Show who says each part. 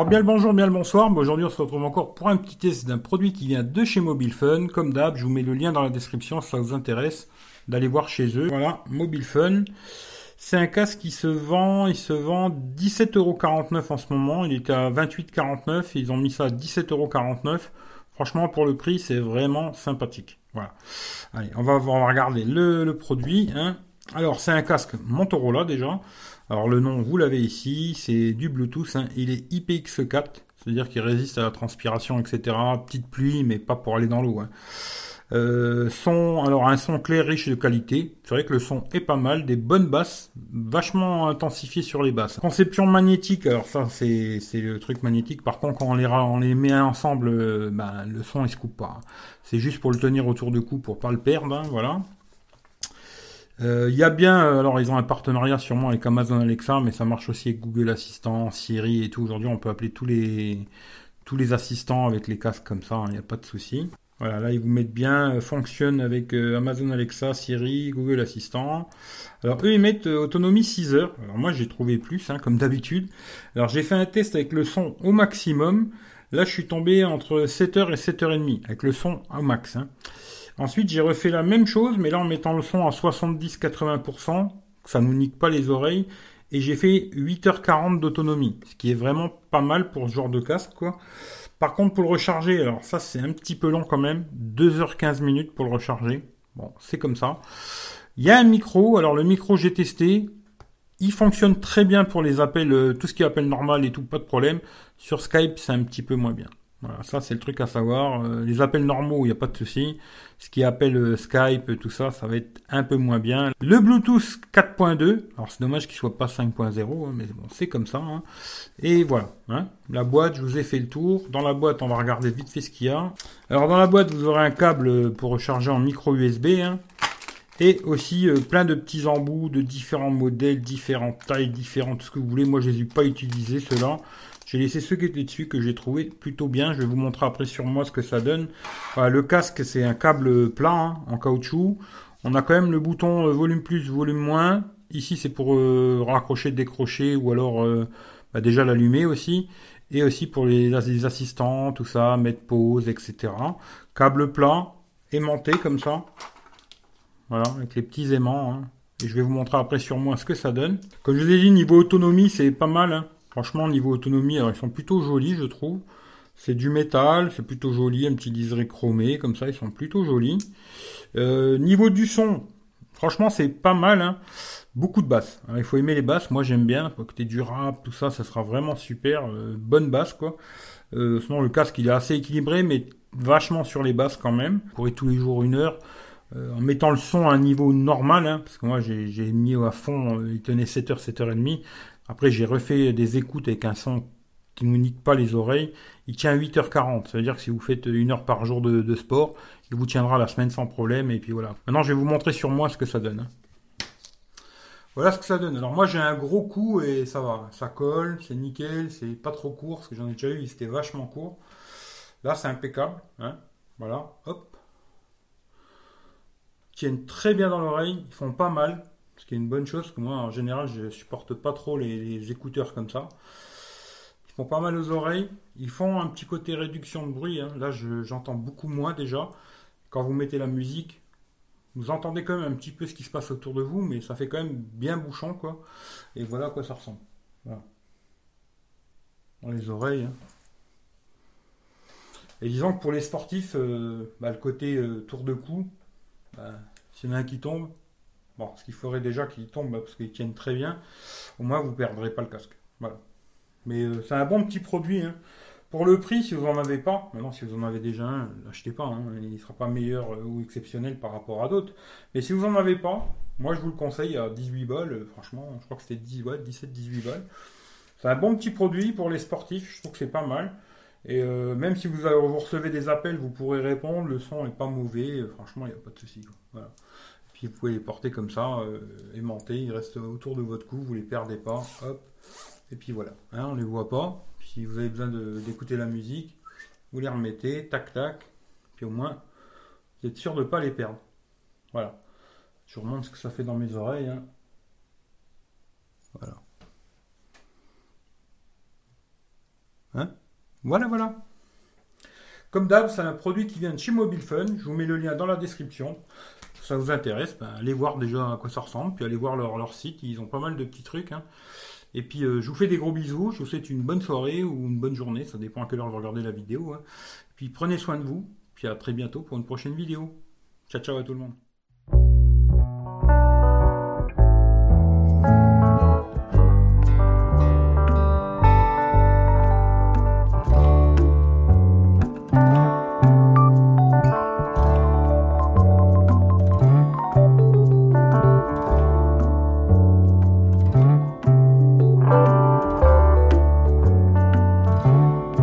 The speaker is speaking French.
Speaker 1: Alors bien le bonjour, bien le bonsoir. Aujourd'hui on se retrouve encore pour un petit test d'un produit qui vient de chez Mobile Fun. Comme d'hab, je vous mets le lien dans la description si ça vous intéresse d'aller voir chez eux. Voilà, Mobile Fun. C'est un casque qui se vend, il se vend 17,49€ en ce moment. Il était à 28,49€. Ils ont mis ça à 17,49€. Franchement, pour le prix, c'est vraiment sympathique. Voilà. Allez, on va, on va regarder le, produit. Hein. Alors, c'est un casque Motorola déjà. Alors, le nom, vous l'avez ici. C'est du Bluetooth. Hein. Il est IPX4. C'est-à-dire qu'il résiste à la transpiration, etc. Petite pluie, mais pas pour aller dans l'eau. Hein. Euh, son, alors un son clair, riche de qualité. C'est vrai que le son est pas mal, des bonnes basses, vachement intensifiées sur les basses. Conception magnétique, alors ça c'est le truc magnétique. Par contre, quand on les on les met ensemble, euh, ben, le son il se coupe pas. C'est juste pour le tenir autour du cou pour pas le perdre, hein, voilà. Euh, Il y a bien, euh, alors ils ont un partenariat sûrement avec Amazon Alexa, mais ça marche aussi avec Google Assistant, Siri et tout. Aujourd'hui, on peut appeler tous les tous les assistants avec les casques comme ça, il n'y a pas de souci. Voilà, là ils vous mettent bien, euh, fonctionne avec Amazon Alexa, Siri, Google Assistant. Alors eux ils mettent euh, autonomie 6 heures. Alors moi j'ai trouvé plus, hein, comme d'habitude. Alors j'ai fait un test avec le son au maximum. Là je suis tombé entre 7h et 7h30 avec le son au max. Hein. Ensuite j'ai refait la même chose, mais là en mettant le son à 70-80%, ça nous nique pas les oreilles. Et j'ai fait 8h40 d'autonomie, ce qui est vraiment pas mal pour ce genre de casque quoi. Par contre, pour le recharger, alors ça c'est un petit peu long quand même, 2h15 minutes pour le recharger. Bon, c'est comme ça. Il y a un micro, alors le micro j'ai testé, il fonctionne très bien pour les appels, euh, tout ce qui est appel normal et tout, pas de problème. Sur Skype, c'est un petit peu moins bien. Voilà, ça c'est le truc à savoir. Euh, les appels normaux, il n'y a pas de souci. Ce qui appelle euh, Skype, tout ça, ça va être un peu moins bien. Le Bluetooth 4.2, alors c'est dommage qu'il soit pas 5.0, hein, mais bon, c'est comme ça. Hein. Et voilà, hein. la boîte, je vous ai fait le tour. Dans la boîte, on va regarder vite fait ce qu'il y a. Alors dans la boîte, vous aurez un câble pour recharger en micro USB. Et aussi euh, plein de petits embouts de différents modèles, différentes tailles, différentes ce que vous voulez. Moi, je les ai pas utilisés ceux-là. J'ai laissé ceux qui étaient dessus que j'ai trouvé plutôt bien. Je vais vous montrer après sur moi ce que ça donne. Voilà, le casque, c'est un câble plat hein, en caoutchouc. On a quand même le bouton euh, volume plus, volume moins. Ici, c'est pour euh, raccrocher, décrocher ou alors euh, bah, déjà l'allumer aussi. Et aussi pour les, les, assistants, tout ça, mettre pause, etc. Câble plat, aimanté comme ça. Voilà, avec les petits aimants. Hein. Et je vais vous montrer après sur moi ce que ça donne. Comme je vous ai dit, niveau autonomie, c'est pas mal. Hein. Franchement, niveau autonomie, ils sont plutôt jolis, je trouve. C'est du métal, c'est plutôt joli, un petit liseré chromé, comme ça, ils sont plutôt jolis. Euh, niveau du son, franchement, c'est pas mal. Hein. Beaucoup de basses. Alors, il faut aimer les basses. Moi, j'aime bien. Tu du rap, tout ça, ça sera vraiment super. Euh, bonne basse, quoi. Euh, sinon, le casque, il est assez équilibré, mais vachement sur les basses quand même. Courir tous les jours une heure. En mettant le son à un niveau normal, hein, parce que moi j'ai mis à fond, il tenait 7h, 7h30. Après, j'ai refait des écoutes avec un son qui ne nous nique pas les oreilles. Il tient 8h40. Ça veut dire que si vous faites une heure par jour de, sport, il vous tiendra la semaine sans problème. Et puis voilà. Maintenant, je vais vous montrer sur moi ce que ça donne. Voilà ce que ça donne. Alors moi, j'ai un gros coup et ça va. Ça colle, c'est nickel, c'est pas trop court, parce que j'en ai déjà eu, c'était vachement court. Là, c'est impeccable. Hein voilà, hop. Ils tiennent très bien dans l'oreille, ils font pas mal. Ce qui est une bonne chose, que moi, en général, je supporte pas trop les, écouteurs comme ça. Ils font pas mal aux oreilles. Ils font un petit côté réduction de bruit. Hein. Là, j'entends beaucoup moins déjà. Quand vous mettez la musique, vous entendez quand même un petit peu ce qui se passe autour de vous, mais ça fait quand même bien bouchon, quoi. Et voilà à quoi ça ressemble. Dans les oreilles. Hein. Et disons que pour les sportifs, euh, bah, le côté euh, tour de cou, bah, s'il y en a un qui tombe, Ce qu'il faudrait déjà qu'ils tombent parce qu'ils tiennent très bien. Au moins, vous ne perdrez pas le casque. Voilà. Mais euh, c'est un bon petit produit. Hein. Pour le prix, si vous n'en avez pas, maintenant si vous en avez déjà un, l'achetez pas. Hein. Il ne sera pas meilleur euh, ou exceptionnel par rapport à d'autres. Mais si vous n'en avez pas, moi je vous le conseille à 18 balles. Euh, franchement, je crois que c'était 10, ouais, 17-18 balles. C'est un bon petit produit pour les sportifs. Je trouve que c'est pas mal. Et même si vous, recevez des appels, vous pourrez répondre. Le son n'est pas mauvais. Franchement, il n'y a pas de souci. Voilà vous pouvez les porter comme ça, euh, aimantés, ils restent autour de votre cou, vous les perdez pas, hop, et puis voilà, hein, on les voit pas. si vous avez besoin d'écouter la musique, vous les remettez, tac tac, puis au moins vous êtes sûr de ne pas les perdre. Voilà. Je vous remontre ce que ça fait dans mes oreilles. Hein. Voilà. Hein? Voilà, voilà. Comme d'hab, c'est un produit qui vient de chez Mobile Fun. Je vous mets le lien dans la description. Ça vous intéresse, ben, allez voir déjà à quoi ça ressemble, puis allez voir leur, site. Ils ont pas mal de petits trucs. Hein. Et puis, euh, je vous fais des gros bisous. Je vous souhaite une bonne soirée ou une bonne journée. Ça dépend à quelle heure vous regardez la vidéo. Hein. Puis, prenez soin de vous. Puis, à très bientôt pour une prochaine vidéo. Ciao, ciao à tout le monde.